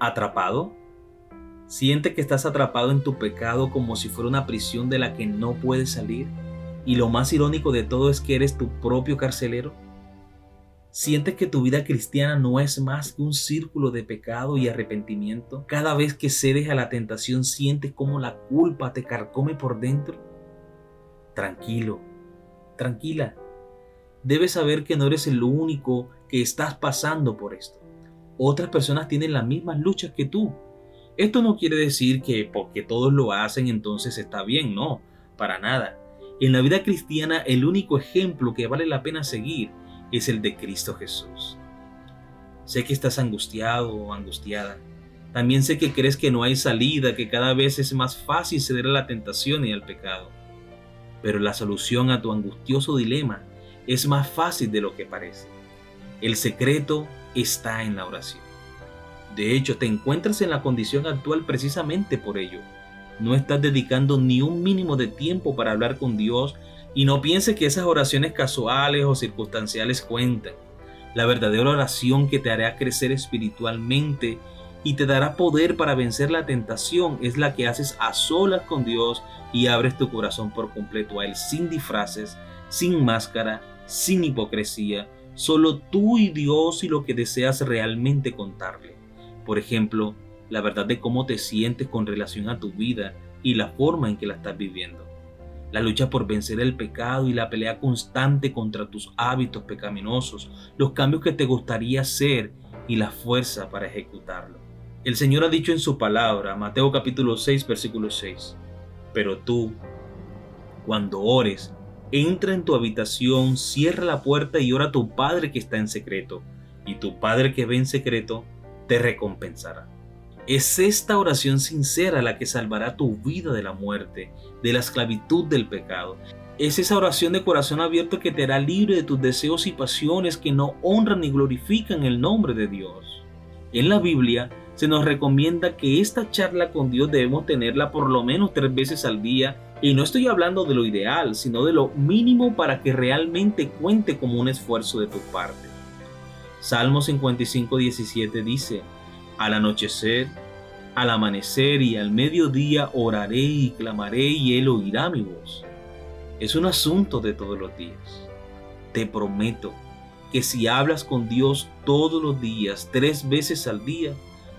¿Atrapado? Siente que estás atrapado en tu pecado como si fuera una prisión de la que no puedes salir. Y lo más irónico de todo es que eres tu propio carcelero. Sientes que tu vida cristiana no es más que un círculo de pecado y arrepentimiento. Cada vez que cedes a la tentación sientes como la culpa te carcome por dentro. Tranquilo, tranquila. Debes saber que no eres el único que estás pasando por esto. Otras personas tienen las mismas luchas que tú esto no quiere decir que porque todos lo hacen entonces está bien, no, para nada. En la vida cristiana el único ejemplo que vale la pena seguir es el de Cristo Jesús. Sé que estás angustiado o angustiada. También sé que crees que no hay salida, que cada vez es más fácil ceder a la tentación y al pecado. Pero la solución a tu angustioso dilema es más fácil de lo que parece. El secreto está en la oración. De hecho, te encuentras en la condición actual precisamente por ello. No estás dedicando ni un mínimo de tiempo para hablar con Dios y no pienses que esas oraciones casuales o circunstanciales cuentan. La verdadera oración que te hará crecer espiritualmente y te dará poder para vencer la tentación es la que haces a solas con Dios y abres tu corazón por completo a Él sin disfraces, sin máscara, sin hipocresía, solo tú y Dios y lo que deseas realmente contarle. Por ejemplo, la verdad de cómo te sientes con relación a tu vida y la forma en que la estás viviendo. La lucha por vencer el pecado y la pelea constante contra tus hábitos pecaminosos, los cambios que te gustaría hacer y la fuerza para ejecutarlo. El Señor ha dicho en su palabra, Mateo capítulo 6, versículo 6, pero tú, cuando ores, entra en tu habitación, cierra la puerta y ora a tu Padre que está en secreto, y tu Padre que ve en secreto, te recompensará. Es esta oración sincera la que salvará tu vida de la muerte, de la esclavitud del pecado. Es esa oración de corazón abierto que te hará libre de tus deseos y pasiones que no honran ni glorifican el nombre de Dios. En la Biblia se nos recomienda que esta charla con Dios debemos tenerla por lo menos tres veces al día y no estoy hablando de lo ideal, sino de lo mínimo para que realmente cuente como un esfuerzo de tu parte. Salmo 55, 17 dice, al anochecer, al amanecer y al mediodía oraré y clamaré y él oirá mi voz. Es un asunto de todos los días. Te prometo que si hablas con Dios todos los días, tres veces al día,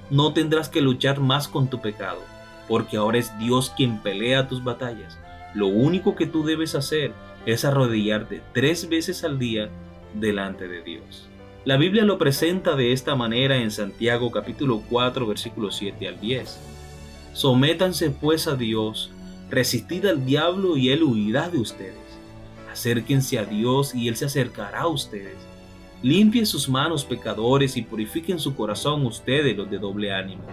no tendrás que luchar más con tu pecado, porque ahora es Dios quien pelea tus batallas. Lo único que tú debes hacer es arrodillarte tres veces al día delante de Dios. La Biblia lo presenta de esta manera en Santiago capítulo 4 versículos 7 al 10. Sométanse pues a Dios, resistid al diablo y él huirá de ustedes. Acérquense a Dios y él se acercará a ustedes. Limpien sus manos pecadores y purifiquen su corazón ustedes los de doble ánimo.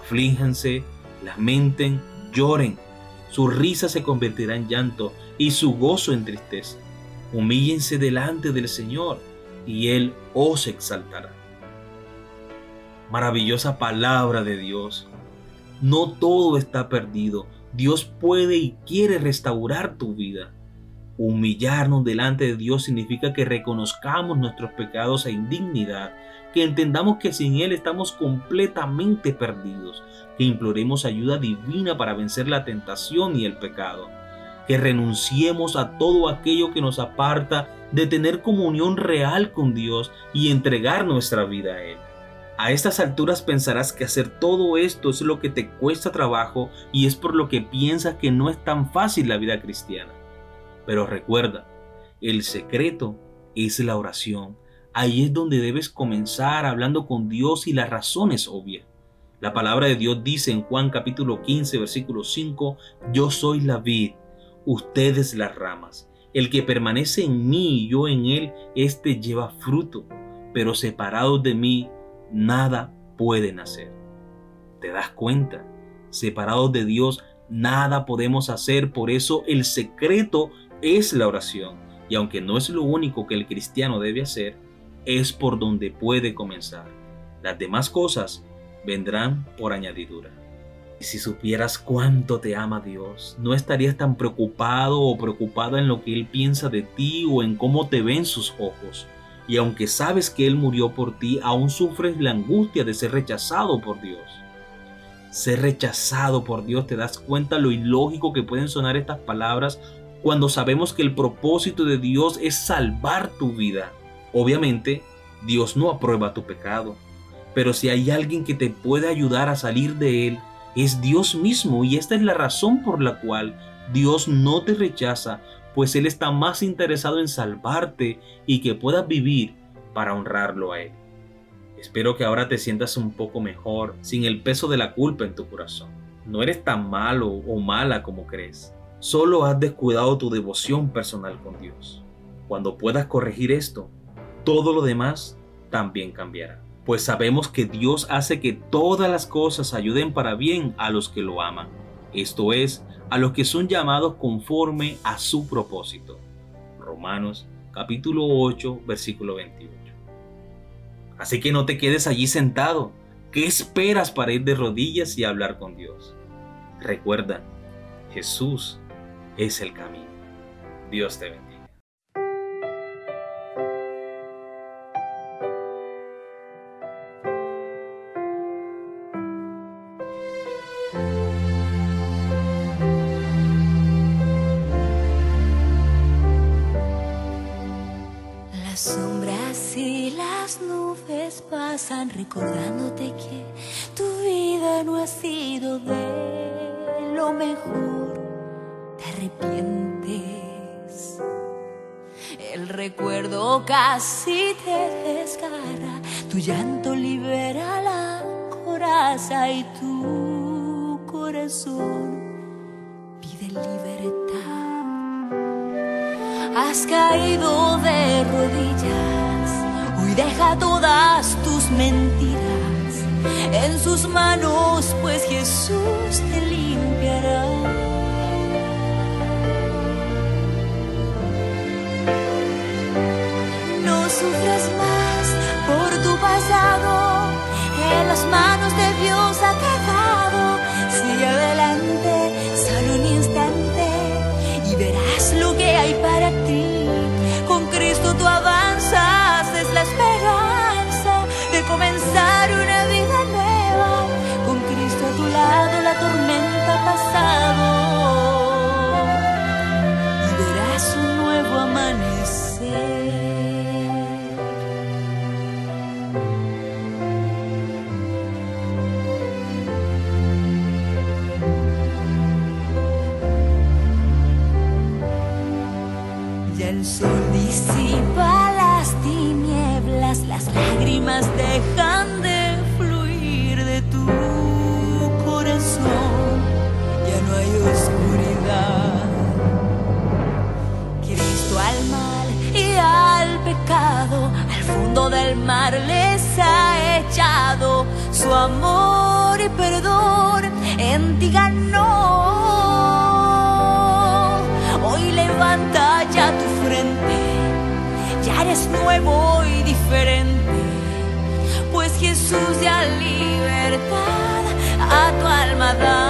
Aflíjanse, lamenten, lloren. Su risa se convertirá en llanto y su gozo en tristeza. Humíllense delante del Señor y Él os exaltará. Maravillosa palabra de Dios. No todo está perdido. Dios puede y quiere restaurar tu vida. Humillarnos delante de Dios significa que reconozcamos nuestros pecados e indignidad, que entendamos que sin Él estamos completamente perdidos, que imploremos ayuda divina para vencer la tentación y el pecado, que renunciemos a todo aquello que nos aparta de tener comunión real con Dios y entregar nuestra vida a Él. A estas alturas pensarás que hacer todo esto es lo que te cuesta trabajo y es por lo que piensas que no es tan fácil la vida cristiana. Pero recuerda, el secreto es la oración. Ahí es donde debes comenzar hablando con Dios y la razón es obvia. La palabra de Dios dice en Juan capítulo 15 versículo 5, yo soy la vid, ustedes las ramas. El que permanece en mí y yo en él, éste lleva fruto, pero separados de mí, nada pueden hacer. ¿Te das cuenta? Separados de Dios, nada podemos hacer, por eso el secreto es la oración. Y aunque no es lo único que el cristiano debe hacer, es por donde puede comenzar. Las demás cosas vendrán por añadidura. Si supieras cuánto te ama Dios, no estarías tan preocupado o preocupada en lo que Él piensa de ti o en cómo te ven sus ojos. y aunque sabes que Él murió por ti, aún sufres la angustia de ser rechazado por Dios. Ser rechazado por Dios, te das cuenta lo ilógico que pueden sonar estas palabras cuando sabemos que el propósito de Dios es salvar tu vida. Obviamente, Dios no aprueba tu pecado, pero si hay alguien que te puede ayudar a salir de él, es Dios mismo y esta es la razón por la cual Dios no te rechaza, pues Él está más interesado en salvarte y que puedas vivir para honrarlo a Él. Espero que ahora te sientas un poco mejor, sin el peso de la culpa en tu corazón. No eres tan malo o mala como crees. Solo has descuidado tu devoción personal con Dios. Cuando puedas corregir esto, todo lo demás también cambiará. Pues sabemos que Dios hace que todas las cosas ayuden para bien a los que lo aman. Esto es, a los que son llamados conforme a su propósito. Romanos capítulo 8, versículo 28. Así que no te quedes allí sentado. ¿Qué esperas para ir de rodillas y hablar con Dios? Recuerda, Jesús es el camino. Dios te bendiga. Recordándote que tu vida no ha sido de lo mejor. Te arrepientes. El recuerdo casi te desgarra. Tu llanto libera la coraza y tu corazón pide libertad. Has caído de rodillas deja todas tus mentiras. En sus manos, pues Jesús te limpiará. No sufras más por tu pasado, en las manos de Dios ha el sol disipa las tinieblas, las lágrimas dejan de fluir de tu corazón. Ya no hay oscuridad. Cristo al mal y al pecado, al fondo del mar les ha echado su amor y perdón. En ti ganó. Eres nuevo y diferente Jesús ya libertad a tu alma da.